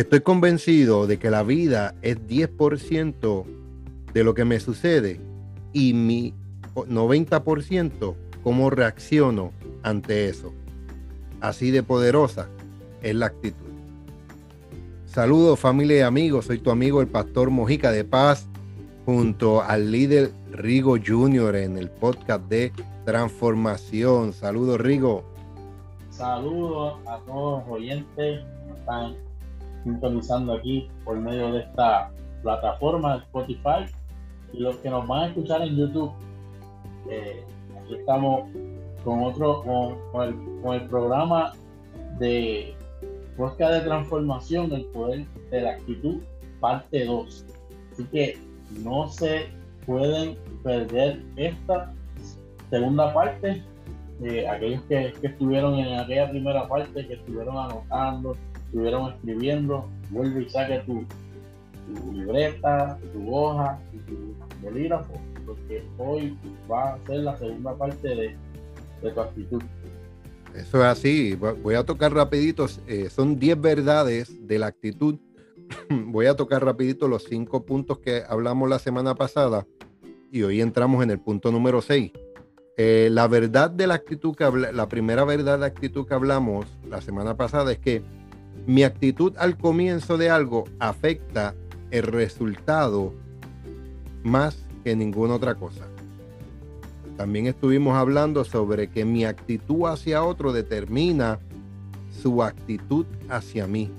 Estoy convencido de que la vida es 10% de lo que me sucede y mi 90% cómo reacciono ante eso. Así de poderosa es la actitud. Saludos familia y amigos, soy tu amigo el pastor Mojica de Paz junto al líder Rigo Jr. en el podcast de Transformación. Saludos Rigo. Saludos a todos los oyentes están sintonizando aquí por medio de esta plataforma Spotify y los que nos van a escuchar en YouTube. Eh, aquí estamos con otro, con, el, con el programa de Búsqueda de Transformación, el poder de la actitud, parte 2. Así que no se pueden perder esta segunda parte. Eh, aquellos que, estuvieron en aquella primera parte, que estuvieron anotando, estuvieron escribiendo, vuelve y saque tu, libreta, tu hoja tu bolígrafo, porque hoy va a ser la segunda parte de, de tu actitud. Eso es así. Voy a tocar rapidito. Eh, son 10 verdades de la actitud. Voy a tocar rapidito los cinco puntos que hablamos la semana pasada y hoy entramos en el punto número 6. Eh, la verdad de la actitud que la primera verdad de actitud que hablamos la semana pasada es que mi actitud al comienzo de algo afecta el resultado más que ninguna otra cosa. También estuvimos hablando sobre que mi actitud hacia otro determina su actitud hacia mí.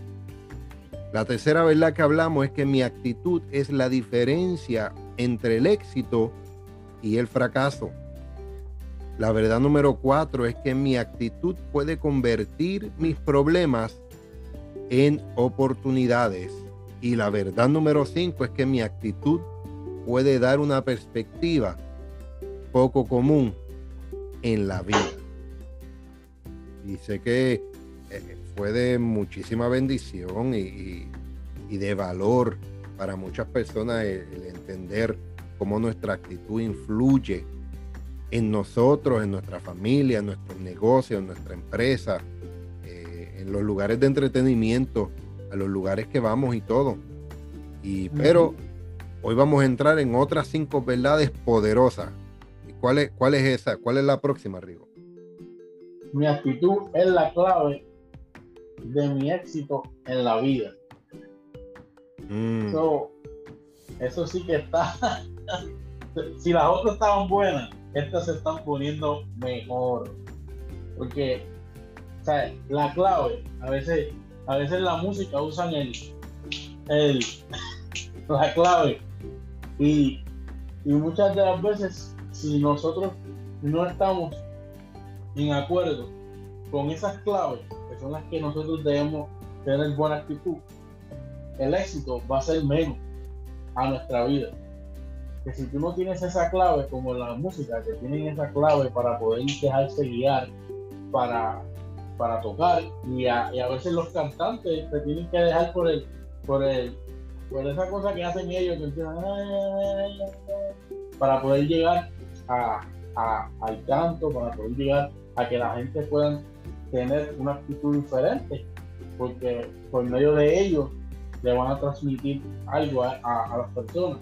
La tercera verdad que hablamos es que mi actitud es la diferencia entre el éxito y el fracaso. La verdad número cuatro es que mi actitud puede convertir mis problemas en oportunidades. Y la verdad número cinco es que mi actitud puede dar una perspectiva poco común en la vida. Y sé que eh, fue de muchísima bendición y, de valor para muchas personas el, entender cómo nuestra actitud influye en nosotros, en nuestra familia, en nuestros negocios, en nuestra empresa, en los lugares de entretenimiento, a los lugares que vamos y todo. Y, pero hoy vamos a entrar en otras cinco verdades poderosas ¿Cuál es, ¿Cuál es esa? ¿Cuál es la próxima, Rigo? Mi actitud es la clave de mi éxito en la vida. Mm. eso sí que está. si las otras estaban buenas, estas se están poniendo mejor. Porque, ¿sabes? La clave, a veces, a veces la música usan el, el la clave. Y, y muchas de las veces si nosotros no estamos en acuerdo con esas claves, que son las que nosotros debemos tener buena actitud, el éxito va a ser menos a nuestra vida. Que si tú no tienes esa clave, como la música, que tienen esa clave para poder dejarse guiar, para, para tocar, y a, veces los cantantes te tienen que dejar por el, por el, por esa cosa que hacen ellos, para poder llegar al canto, para poder llegar a que la gente pueda tener una actitud diferente, porque por medio de ellos le van a transmitir algo a, las personas.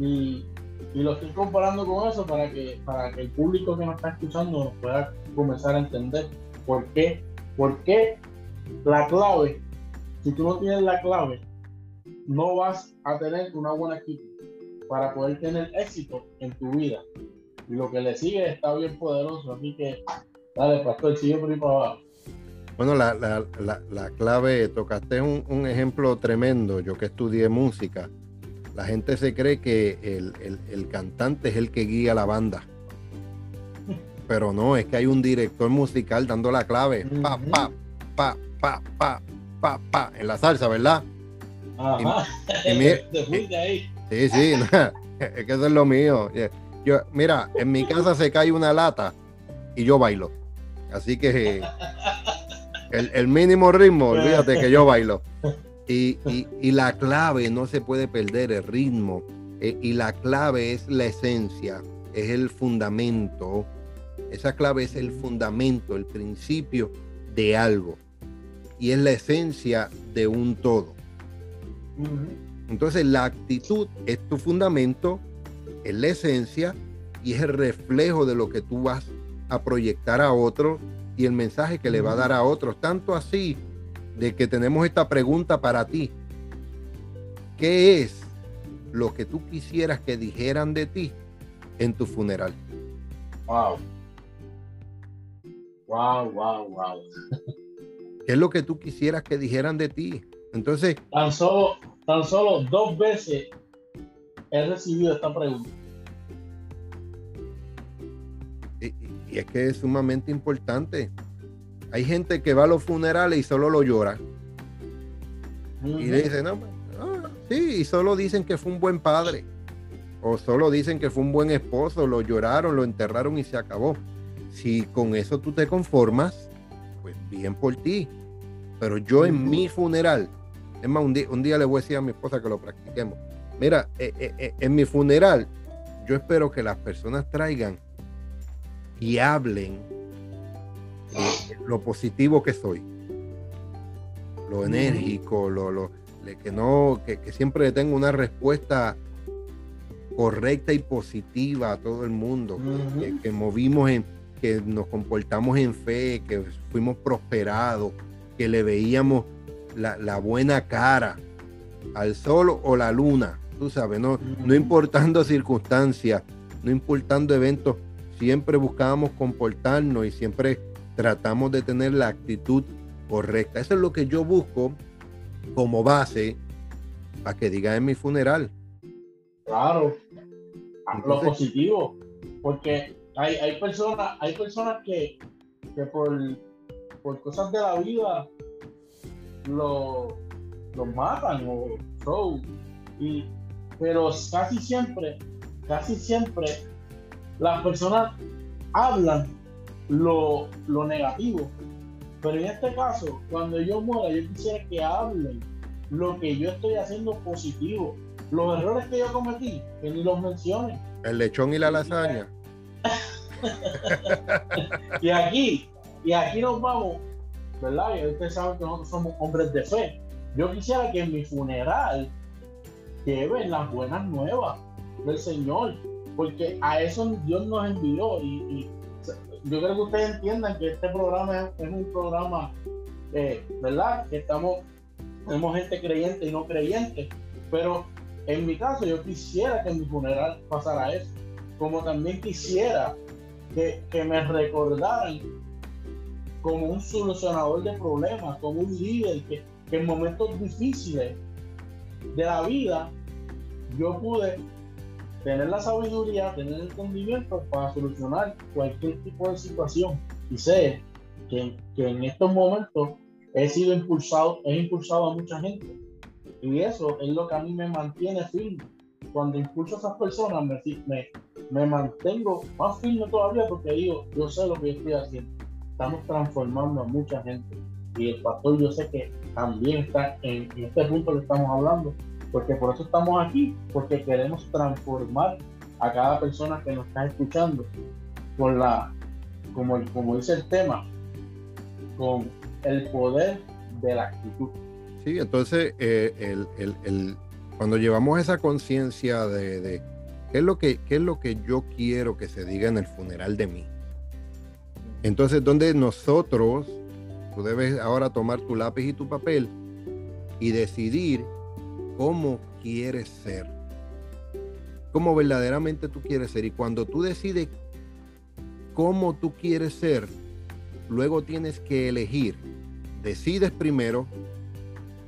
y, lo estoy comparando con eso para que, para que el público que nos está escuchando pueda comenzar a entender por qué, por qué la clave, si tú no tienes la clave, no vas a tener una buena actitud para poder tener éxito en tu vida. Y lo que le sigue está bien poderoso, así que dale, pastor, sigue por ahí para abajo. Bueno, la, la, la, clave, tocaste un, un, ejemplo tremendo. Yo que estudié música, la gente se cree que el, el, el, cantante es el que guía la banda. Pero no, es que hay un director musical dando la clave. Pa, pa, pa, pa, pa, pa, pa, en la salsa, ¿verdad? Ajá. Y. Sí, sí, es que eso es lo mío. Yo, mira, en mi casa se cae una lata y yo bailo. Así que el, mínimo ritmo, olvídate que yo bailo. Y, la clave no se puede perder, el ritmo. E, y la clave es la esencia, es el fundamento. Esa clave es el fundamento, el principio de algo. y es la esencia de un todo. Entonces la actitud es tu fundamento, es la esencia y es el reflejo de lo que tú vas a proyectar a otros y el mensaje que le va a dar a otros. Tanto así de que tenemos esta pregunta para ti. ¿Qué es lo que tú quisieras que dijeran de ti en tu funeral? Wow. Wow, wow, wow. ¿Qué es lo que tú quisieras que dijeran de ti? Entonces. Tan solo, tan solo dos veces he recibido esta pregunta. Y, es que es sumamente importante. Hay gente que va a los funerales y solo lo llora. Y le dicen, no, ah, sí, y solo dicen que fue un buen padre. O solo dicen que fue un buen esposo, lo lloraron, lo enterraron y se acabó. Si con eso tú te conformas, pues bien por ti. Pero yo en mi funeral, es más, un día, le voy a decir a mi esposa que lo practiquemos. Mira, eh, eh, eh, en mi funeral, yo espero que las personas traigan y hablen lo positivo que soy, lo enérgico, lo, lo que no, que, siempre tengo una respuesta correcta y positiva a todo el mundo, que, movimos en, que nos comportamos en fe, que fuimos prosperados, que le veíamos la, buena cara al sol o la luna, tú sabes, no, no importando circunstancias, no importando eventos, siempre buscábamos comportarnos y siempre tratamos de tener la actitud correcta. Eso es lo que yo busco como base para que diga en mi funeral. Claro, lo positivo, porque hay, hay personas, hay personas que, que por por cosas de la vida lo, lo matan o Y, pero casi siempre, casi siempre las personas hablan lo, lo negativo. Pero en este caso, cuando yo muera, yo quisiera que hablen lo que yo estoy haciendo positivo. Los errores que yo cometí, que ni los mencionen. El lechón y la lasaña. y aquí, y aquí nos vamos, ¿verdad? Y ustedes saben que nosotros somos hombres de fe. Yo quisiera que en mi funeral lleven las buenas nuevas del Señor, porque a eso Dios nos envió. Y, yo creo que ustedes entiendan que este programa es, un programa, eh, ¿verdad? Que estamos, tenemos gente creyente y no creyente, pero en mi caso yo quisiera que en mi funeral pasara eso, como también quisiera que, que me recordaran como un solucionador de problemas, como un líder que, en momentos difíciles de la vida yo pude tener la sabiduría, tener el entendimiento para solucionar cualquier tipo de situación. Y sé que, que, en estos momentos he sido impulsado, he impulsado a mucha gente. Y eso es lo que a mí me mantiene firme. Cuando impulso a esas personas, me, me, me mantengo más firme todavía porque digo, yo sé lo que estoy haciendo estamos transformando a mucha gente. Y el pastor yo sé que también está en, este punto que estamos hablando, porque por eso estamos aquí, porque queremos transformar a cada persona que nos está escuchando con la, como, como dice el tema, con el poder de la actitud. Sí, entonces eh, el, el, el, cuando llevamos esa conciencia de, qué es lo que qué es lo que yo quiero que se diga en el funeral de mí, entonces, donde nosotros, tú debes ahora tomar tu lápiz y tu papel y decidir cómo quieres ser. Cómo verdaderamente tú quieres ser. Y cuando tú decides cómo tú quieres ser, luego tienes que elegir. Decides primero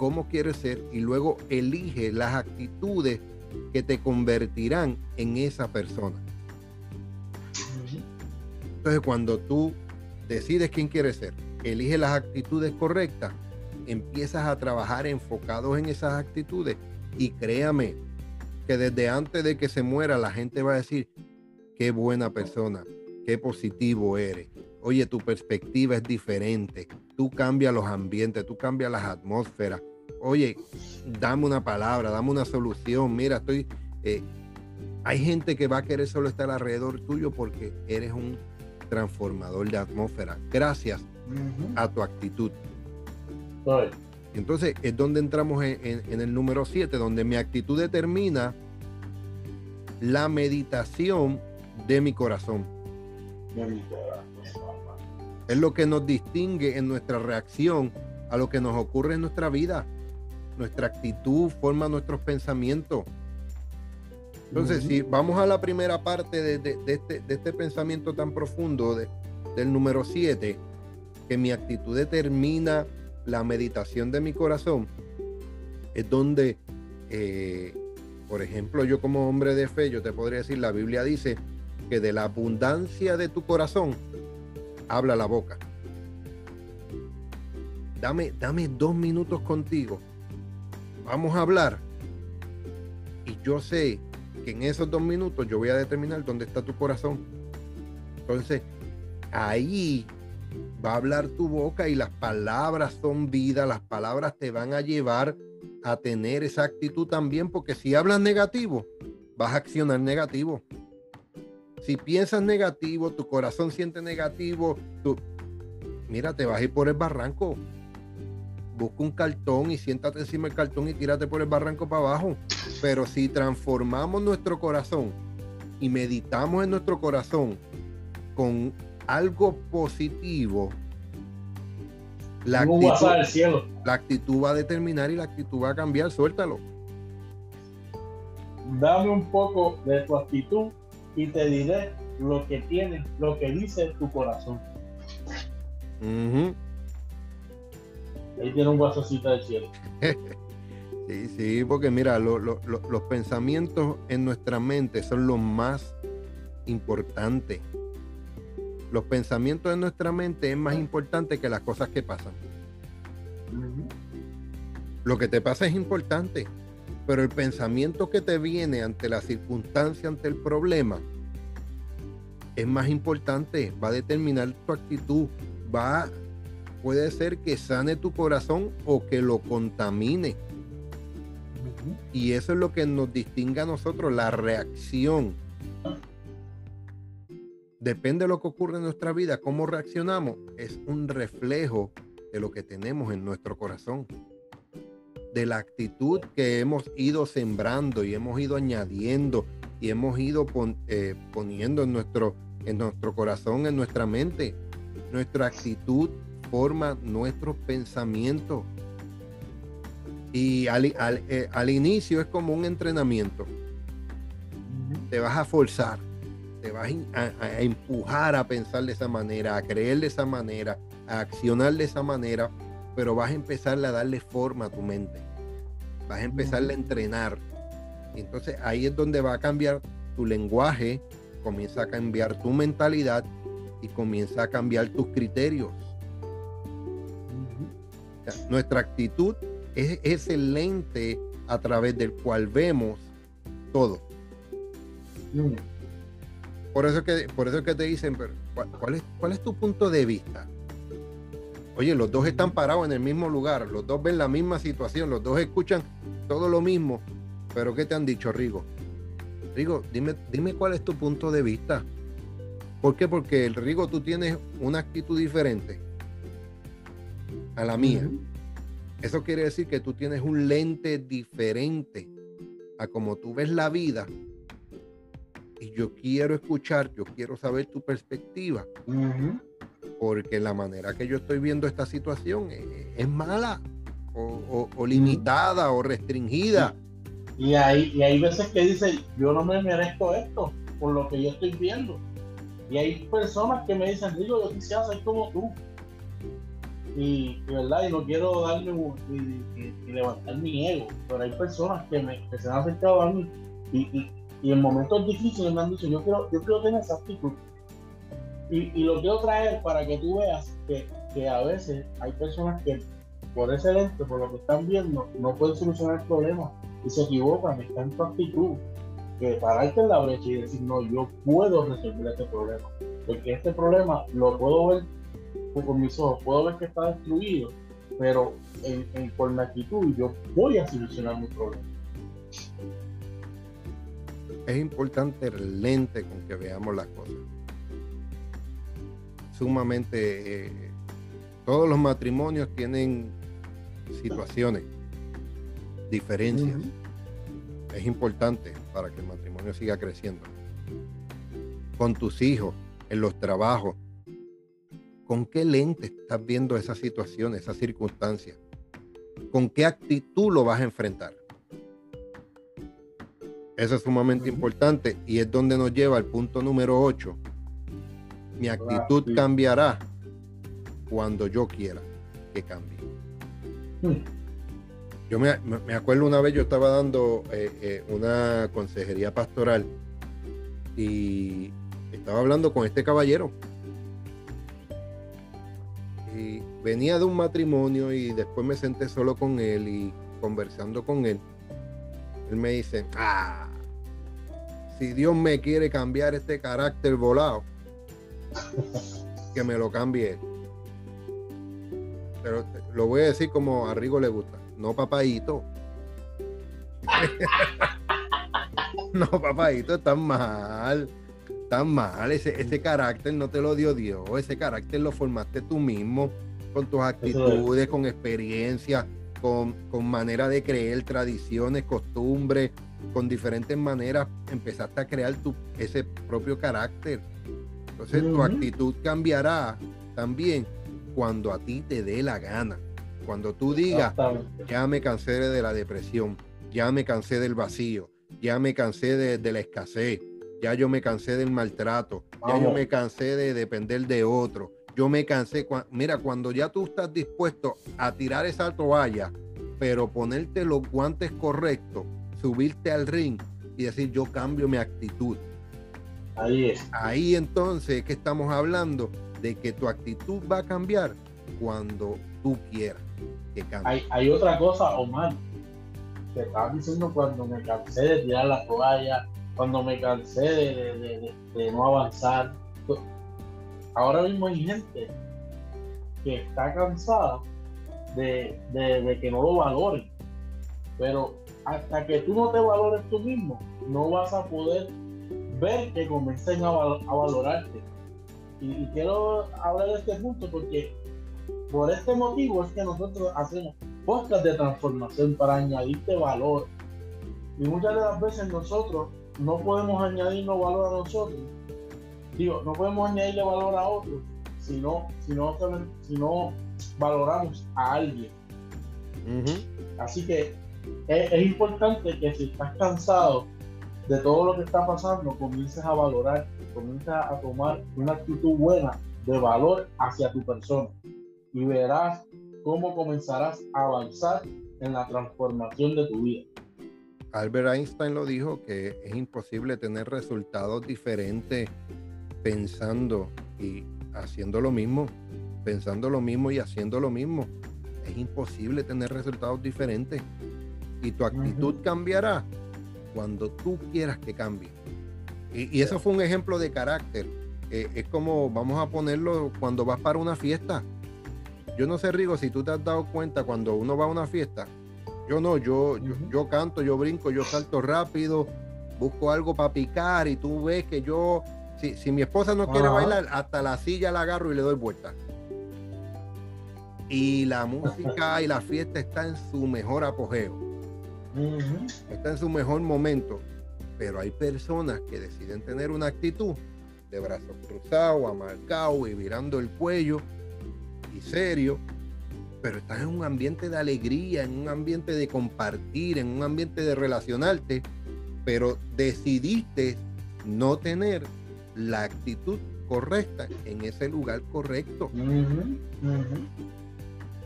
cómo quieres ser y luego elige las actitudes que te convertirán en esa persona. Entonces, cuando tú decides quién quieres ser, eliges las actitudes correctas, empiezas a trabajar enfocados en esas actitudes y créame que desde antes de que se muera la gente va a decir, qué buena persona, qué positivo eres. Oye, tu perspectiva es diferente. Tú cambias los ambientes, tú cambias las atmósferas. Oye, dame una palabra, dame una solución. Mira, estoy... Eh, hay gente que va a querer solo estar alrededor tuyo porque eres un transformador de atmósfera gracias a tu actitud. Entonces es donde entramos en, el número 7, donde mi actitud determina la meditación de mi corazón. Es lo que nos distingue en nuestra reacción a lo que nos ocurre en nuestra vida. Nuestra actitud forma nuestros pensamientos. Entonces, si vamos a la primera parte de, este, este, pensamiento tan profundo del número 7, que mi actitud determina la meditación de mi corazón, es donde, eh, por ejemplo, yo como hombre de fe, yo te podría decir, la Biblia dice que de la abundancia de tu corazón habla la boca. Dame, dame dos minutos contigo. Vamos a hablar. Y yo sé que en esos dos minutos yo voy a determinar dónde está tu corazón. Entonces, ahí va a hablar tu boca y las palabras son vida, las palabras te van a llevar a tener esa actitud también, porque si hablas negativo, vas a accionar negativo. Si piensas negativo, tu corazón siente negativo, tú, mira, te vas a ir por el barranco. Busca un cartón y siéntate encima del cartón y tírate por el barranco para abajo. Pero si transformamos nuestro corazón y meditamos en nuestro corazón con algo positivo, la actitud, la actitud va a determinar y la actitud va a cambiar. Suéltalo. Dame un poco de tu actitud y te diré lo que tiene, lo que dice tu corazón. Ahí tiene un guasocito del cielo. sí, sí, porque mira, los pensamientos en nuestra mente son lo más importante los pensamientos de nuestra mente es más importante que las cosas que pasan. Lo que te pasa es importante, pero el pensamiento que te viene ante la circunstancia, ante el problema, es más importante, va a determinar tu actitud, va, puede ser que sane tu corazón o que lo contamine. Y eso es lo que nos distingue a nosotros, la reacción depende de lo que ocurre en nuestra vida, cómo reaccionamos, es un reflejo de lo que tenemos en nuestro corazón, de la actitud que hemos ido sembrando y hemos ido añadiendo y hemos ido eh, poniendo en nuestro, en nuestro corazón, en nuestra mente. Nuestra actitud forma nuestros pensamientos. Y al, eh, al inicio es como un entrenamiento. Te vas a forzar te vas a, empujar a pensar de esa manera, a creer de esa manera, a accionar de esa manera, pero vas a empezar a darle forma a tu mente. Vas a empezar a entrenar. Entonces ahí es donde va a cambiar tu lenguaje, comienza a cambiar tu mentalidad y comienza a cambiar tus criterios. Nuestra actitud es ese lente a través del cual vemos todo. Por eso que, por eso que te dicen, pero ¿cuál, es, ¿cuál es tu punto de vista? Oye, los dos están parados en el mismo lugar, los dos ven la misma situación, los dos escuchan todo lo mismo. Pero ¿qué te han dicho, Rigo? Rigo, dime, dime cuál es tu punto de vista. ¿Por qué? Porque el Rigo tú tienes una actitud diferente a la mía. Eso quiere decir que tú tienes un lente diferente a como tú ves la vida y yo quiero escuchar, yo quiero saber tu perspectiva. Porque la manera que yo estoy viendo esta situación es, mala o, limitada o restringida. Y hay, y hay veces que dicen, yo no me merezco esto por lo que yo estoy viendo. Y hay personas que me dicen, digo, yo quisiera ser como tú. Y, verdad, y no quiero darme y, levantar mi ego, pero hay personas que, me, que se han acercado a mí y, y en momentos difíciles me han dicho, yo quiero, yo quiero tener esa actitud. Y, lo quiero traer para que tú veas que, que, a veces hay personas que por ese lente, por lo que están viendo, no pueden solucionar el problema y se equivocan, están en tu actitud. Que pararte en la brecha y decir, no, yo puedo resolver este problema. Porque este problema lo puedo ver con mis ojos, puedo ver que está destruido, pero en, en, por mi actitud yo voy a solucionar mi problema es importante el lente con que veamos las cosas. Sumamente, eh, todos los matrimonios tienen situaciones, diferencias. Es importante para que el matrimonio siga creciendo. Con tus hijos, en los trabajos, ¿con qué lente estás viendo esa situación, esa circunstancia? ¿Con qué actitud lo vas a enfrentar? Eso es sumamente importante y es donde nos lleva al punto número 8. Mi actitud cambiará cuando yo quiera que cambie. Hmm. Yo me, acuerdo una vez yo estaba dando eh, eh, una consejería pastoral y estaba hablando con este caballero. Venía de un matrimonio y después me senté solo con él y conversando con él. Él me dice, ah, si Dios me quiere cambiar este carácter volado, que me lo cambie Pero lo voy a decir como a Rigo le gusta. No, papadito. no, papadito, tan mal. Tan mal. Ese, ese carácter no te lo dio Dios. Ese carácter lo formaste tú mismo con tus actitudes, con experiencia, con, con manera de creer, tradiciones, costumbres, con diferentes maneras empezaste a crear tu, ese propio carácter. Entonces tu actitud cambiará también cuando a ti te dé la gana. Cuando tú digas, ya me cansé de la depresión, ya me cansé del vacío, ya me cansé de, la escasez, ya yo me cansé del maltrato, ya yo me cansé de depender de otro, yo me cansé. mira, cuando ya tú estás dispuesto a tirar esa toalla, pero ponerte los guantes correctos, subirte al ring y decir yo cambio mi actitud. Ahí es. Ahí entonces es que estamos hablando de que tu actitud va a cambiar cuando tú quieras que cambie. Hay, otra cosa, Omar, que estabas diciendo cuando me cansé de tirar la toalla, cuando me cansé de, no avanzar. Ahora mismo hay gente que está cansada de, de que no lo valoren. Pero hasta que tú no te valores tú mismo, no vas a poder ver que comiencen a, valorarte. Y, quiero hablar de este punto porque por este motivo es que nosotros hacemos podcast de transformación para añadirte valor. Y muchas de las veces nosotros no podemos añadirnos valor a nosotros. Digo, no podemos añadirle valor a otros si no, si no, si no valoramos a alguien. Así que es, importante que si estás cansado de todo lo que está pasando, comiences a valorar, comiences a tomar una actitud buena de valor hacia tu persona y verás cómo comenzarás a avanzar en la transformación de tu vida. Albert Einstein lo dijo que es imposible tener resultados diferentes pensando y haciendo lo mismo, pensando lo mismo y haciendo lo mismo. Es imposible tener resultados diferentes y tu actitud cambiará cuando tú quieras que cambie. Y, eso fue un ejemplo de carácter. Eh, es como, vamos a ponerlo, cuando vas para una fiesta. Yo no sé, Rigo, si tú te has dado cuenta cuando uno va a una fiesta. Yo no, yo, yo, canto, yo brinco, yo salto rápido, busco algo para picar y tú ves que yo, si, si mi esposa no quiere bailar, hasta la silla la agarro y le doy vuelta. Y la música y la fiesta está en su mejor apogeo. Está en su mejor momento, pero hay personas que deciden tener una actitud de brazos cruzados, amargado y virando el cuello y serio, pero estás en un ambiente de alegría, en un ambiente de compartir, en un ambiente de relacionarte, pero decidiste no tener la actitud correcta en ese lugar correcto.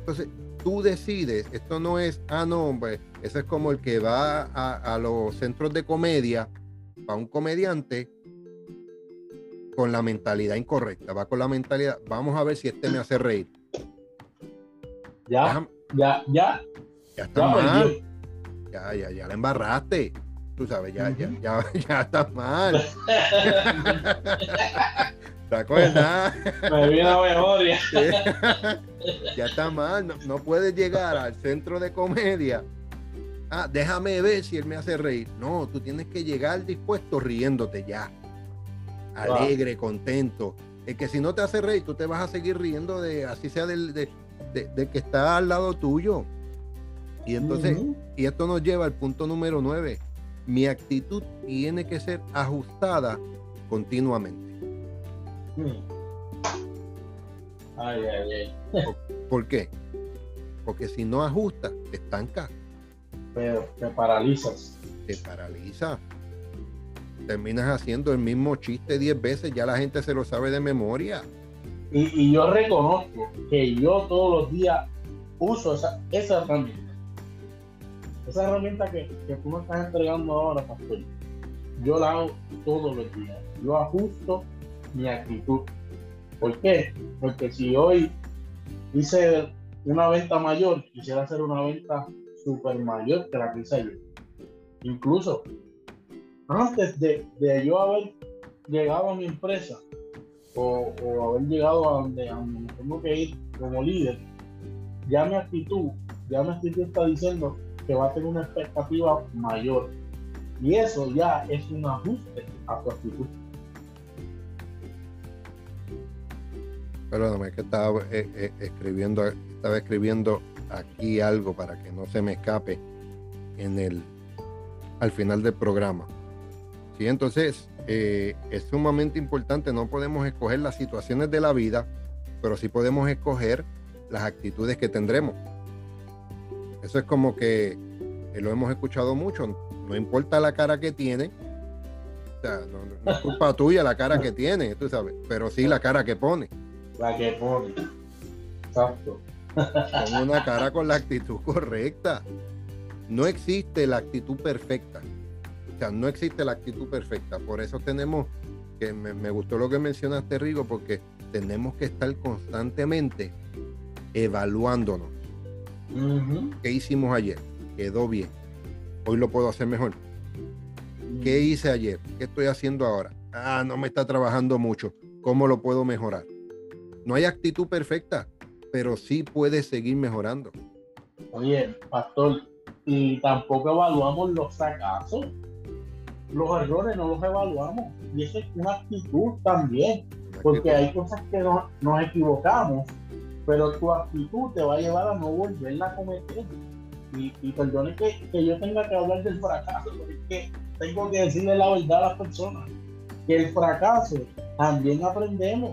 Entonces, tú decides, esto no es, ah, no, hombre, ese es como el que va a, los centros de comedia, para un comediante, con la mentalidad incorrecta, va con la mentalidad, vamos a ver si este me hace reír. Ya, ya, ya. Ya está mal. Ya, ya, ya la embarraste. Tú sabes, ya, ya, ya, ya está mal. ¿Te acuerdas? Me vi la memoria. ya está mal, no, puedes llegar al centro de comedia. Ah, déjame ver si él me hace reír. No, tú tienes que llegar dispuesto riéndote ya. Alegre, contento. Es que si no te hace reír, tú te vas a seguir riendo de, así sea del, de, que está al lado tuyo. Y entonces, y esto nos lleva al punto número 9. Mi actitud tiene que ser ajustada continuamente. Ay, ay, ay. ¿Por, qué? Porque si no ajustas, te estancas. Pero te paralizas. Te paraliza. Terminas haciendo el mismo chiste 10 veces, ya la gente se lo sabe de memoria. Y, yo reconozco que yo todos los días uso esa, esa herramienta. Esa herramienta que, que tú me estás entregando ahora, pastor, yo la hago todos los días. Yo ajusto mi actitud. ¿Por qué? Porque si hoy hice una venta mayor, quisiera hacer una venta super mayor que la que hice ayer. Incluso antes de, de yo haber llegado a mi empresa, o, haber llegado a donde, tengo que ir como líder, ya mi actitud, ya mi actitud está diciendo que va a tener una expectativa mayor. Y eso ya es un ajuste a tu actitud. Perdóname, que estaba eh, eh, escribiendo, estaba escribiendo aquí algo para que no se me escape en el al final del programa. Sí, entonces eh, es sumamente importante, no podemos escoger las situaciones de la vida, pero sí podemos escoger las actitudes que tendremos. Eso es como que eh, lo hemos escuchado mucho, no importa la cara que tiene, o sea, no, es culpa tuya la cara que tiene, tú sabes, pero sí la cara que pone. La que pone. Exacto. Con una cara con la actitud correcta. No existe la actitud perfecta. O sea, no existe la actitud perfecta. Por eso tenemos, que me, gustó lo que mencionaste, Rigo, porque tenemos que estar constantemente evaluándonos. ¿Qué hicimos ayer? Quedó bien. Hoy lo puedo hacer mejor. ¿Qué hice ayer? ¿Qué estoy haciendo ahora? Ah, no me está trabajando mucho. ¿Cómo lo puedo mejorar? No hay actitud perfecta, pero sí puedes seguir mejorando. Oye, pastor, y tampoco evaluamos los fracasos los errores no los evaluamos. Y eso es una actitud también, porque hay cosas que nos equivocamos, pero tu actitud te va a llevar a no volverla a cometer. Y, y perdone que, que, yo tenga que hablar del fracaso, porque tengo que decirle la verdad a las personas, que el fracaso también aprendemos.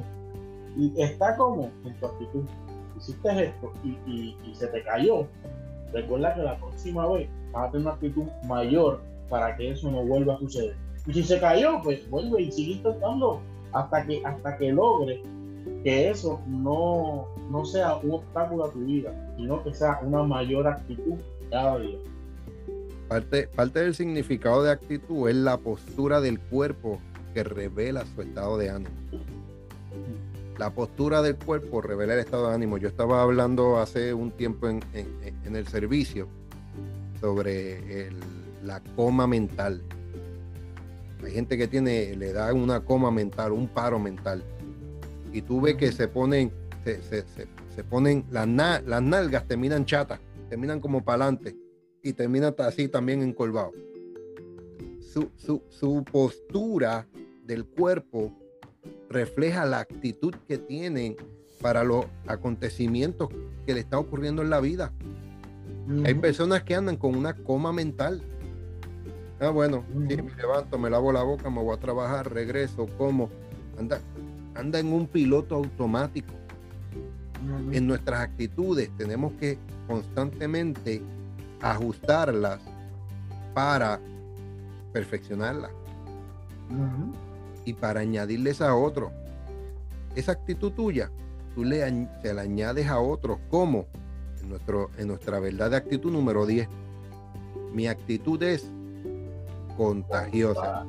Y está como en tu actitud. Hiciste esto y, y, y se te cayó. Recuerda que la próxima vez vas a tener una actitud mayor para que eso no vuelva a suceder. Y si se cayó, pues vuelve y sigue intentando hasta que, hasta que logre que eso no, no sea un obstáculo a tu vida, sino que sea una mayor actitud cada día. Parte, parte del significado de actitud es la postura del cuerpo que revela su estado de ánimo. La postura del cuerpo revela el estado de ánimo. Yo estaba hablando hace un tiempo en, en el servicio sobre el la coma mental. Hay gente que tiene, le da una coma mental, un paro mental. Y tú ves que se ponen, se, ponen, las, las nalgas terminan chatas, terminan como para adelante y terminan así también encolvado. Su, su, su postura del cuerpo refleja la actitud que tienen para los acontecimientos que le está ocurriendo en la vida. Hay personas que andan con una coma mental Ah, bueno, me levanto, me lavo la boca, me voy a trabajar, regreso, como. Anda, anda en un piloto automático. En nuestras actitudes tenemos que constantemente ajustarlas para perfeccionarlas y para añadirles a otros. Esa actitud tuya, tú le, se la añades a otros. ¿Cómo? En, nuestro, en nuestra verdad de actitud número 10. Mi actitud es contagiosa.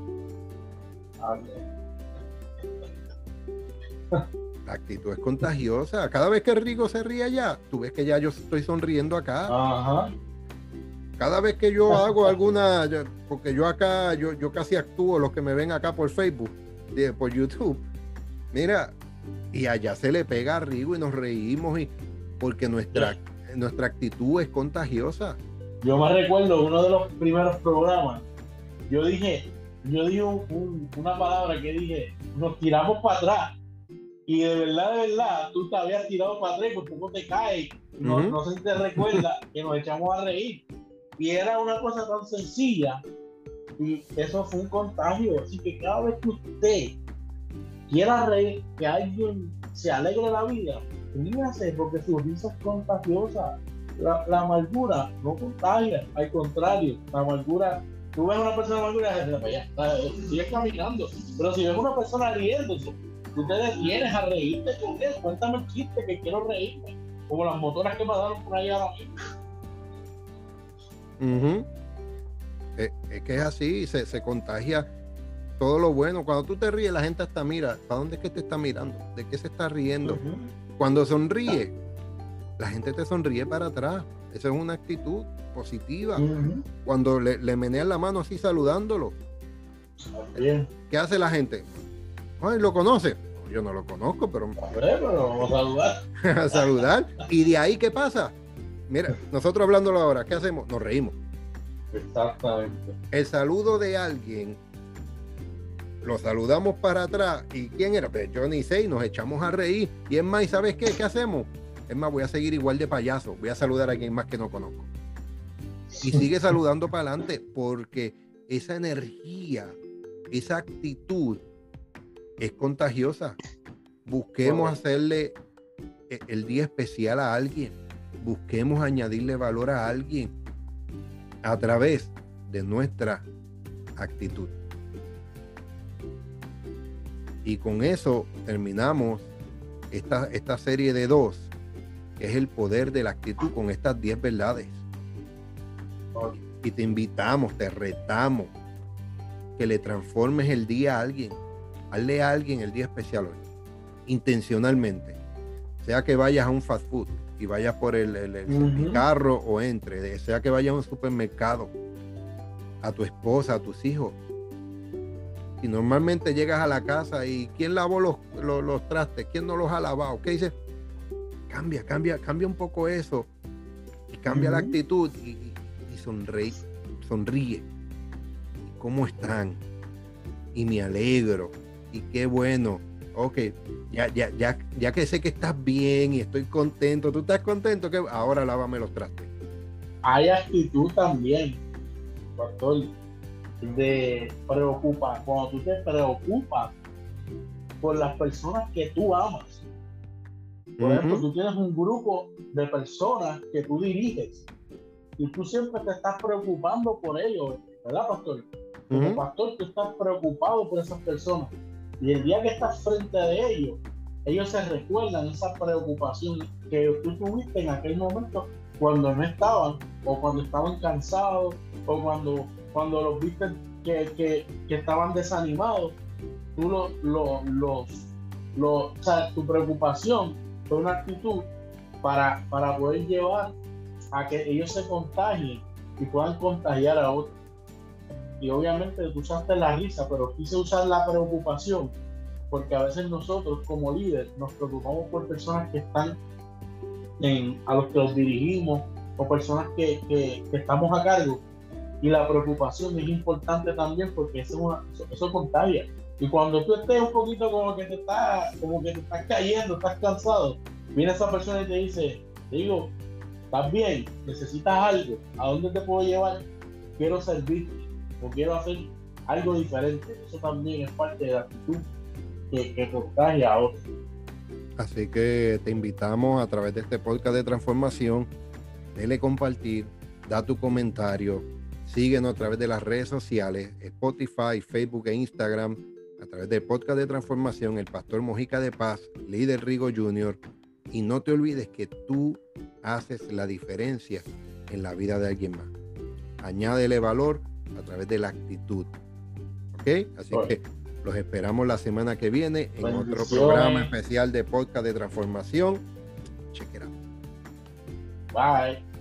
La actitud es contagiosa. Cada vez que Rigo se ríe allá, tú ves que ya yo estoy sonriendo acá. Cada vez que yo hago alguna, porque yo acá, yo, yo casi actúo, los que me ven acá por Facebook, por YouTube, mira, y allá se le pega a Rigo y nos reímos y porque nuestra, nuestra actitud es contagiosa. Yo me recuerdo uno de los primeros programas yo dije, yo dije una palabra que dije, nos tiramos para atrás. y de verdad, de verdad, tú te habías tirado para atrás, por poco te caes, no, no si te recuerda que nos echamos a reír. Y era una cosa tan sencilla, y eso fue un contagio. Así que cada vez que usted quiera reír, que alguien se alegre la vida, ríase, porque su risa es contagiosa. La, la, amargura no contagia, al contrario, la amargura, tú ves una persona amargura y sigue caminando, pero si ves una persona riéndose, tú te detienes a reírte con él, cuéntame el chiste que quiero reírme, como las motoras que pasaron por ahí ahora mismo. es, que es así, se, se contagia todo lo bueno. Cuando tú te ríes, la gente hasta mira, ¿para dónde es que te está mirando? ¿De qué se está riendo? Cuando sonríe, la gente te sonríe para atrás. Esa es una actitud positiva. Cuando le, le menean la mano así saludándolo. ¿Qué hace la gente? Ay, ¿Lo conoce? Yo no lo conozco, pero... vamos a saludar. a saludar. ¿Y de ahí qué pasa? Mira, nosotros hablándolo ahora, ¿qué hacemos? Nos reímos. Exactamente. El saludo de alguien lo saludamos para atrás. ¿Y quién era? Pues Johnny Say, nos echamos a reír. Y es más, ¿sabes qué? ¿Qué hacemos? Es más, voy a seguir igual de payaso. Voy a saludar a alguien más que no conozco. Y sigue saludando para adelante porque esa energía, esa actitud es contagiosa. Busquemos hacerle e-, el día especial a alguien. Busquemos añadirle valor a alguien a través de nuestra actitud. Y con eso terminamos esta, esta serie de dos, que es el poder de la actitud con estas 10 verdades. Y te invitamos, te retamos que le transformes el día a alguien. Hazle a alguien el día especial hoy, intencionalmente. Sea que vayas a un fast food y vayas por el, el, carro o entre, sea que vayas a un supermercado, a tu esposa, a tus hijos, y normalmente llegas a la casa y ¿quién lavó los, los, trastes? ¿Quién no los ha lavado? ¿Qué dice? Cambia, cambia, cambia un poco eso y cambia la actitud y, y sonríe, sonríe. ¿Cómo están? Y me alegro. Y qué bueno. Ok, ya, ya, ya, ya que sé que estás bien y estoy contento, ¿tú estás contento? que Ahora lávame los trastes. Hay actitud también, pastor de preocupar, cuando tú te preocupas por las personas que tú amas. Por ejemplo, tú tienes un grupo de personas que tú diriges y tú siempre te estás preocupando por ellos, ¿verdad, pastor? Como pastor, tú estás preocupado por esas personas. Y el día que estás frente a ellos, ellos se recuerdan esa preocupación que tú tuviste en aquel momento cuando no estaban, o cuando estaban cansados, o cuando cuando los viste que, estaban desanimados, tú los, los, o sea, tu preocupación fue una actitud para, para poder llevar a que ellos se contagien y puedan contagiar a otros. Y obviamente tú usaste la risa, pero quise usar la preocupación, porque a veces nosotros como líderes nos preocupamos por personas que están en, a los que los dirigimos o personas que, que estamos a cargo y la preocupación es importante también porque eso, eso, contagia. Y cuando tú estés un poquito como que te está, como que te estás cayendo, estás cansado, viene esa persona y te dice, te digo, estás bien, necesitas algo, ¿a dónde te puedo llevar? Quiero servirte o quiero hacer algo diferente. Eso también es parte de la actitud que, que contagia a otros. Así que te invitamos a través de este podcast de transformación, dele compartir, da tu comentario, Síguenos a través de las redes sociales, Spotify, Facebook e Instagram, a través del podcast de transformación, el Pastor Mojica de Paz, líder Rigo Jr. Y no te olvides que tú haces la diferencia en la vida de alguien más. Añádele valor a través de la actitud. ¿Ok? Así que los esperamos la semana que viene en otro programa especial de podcast de transformación. Check it out. Bye.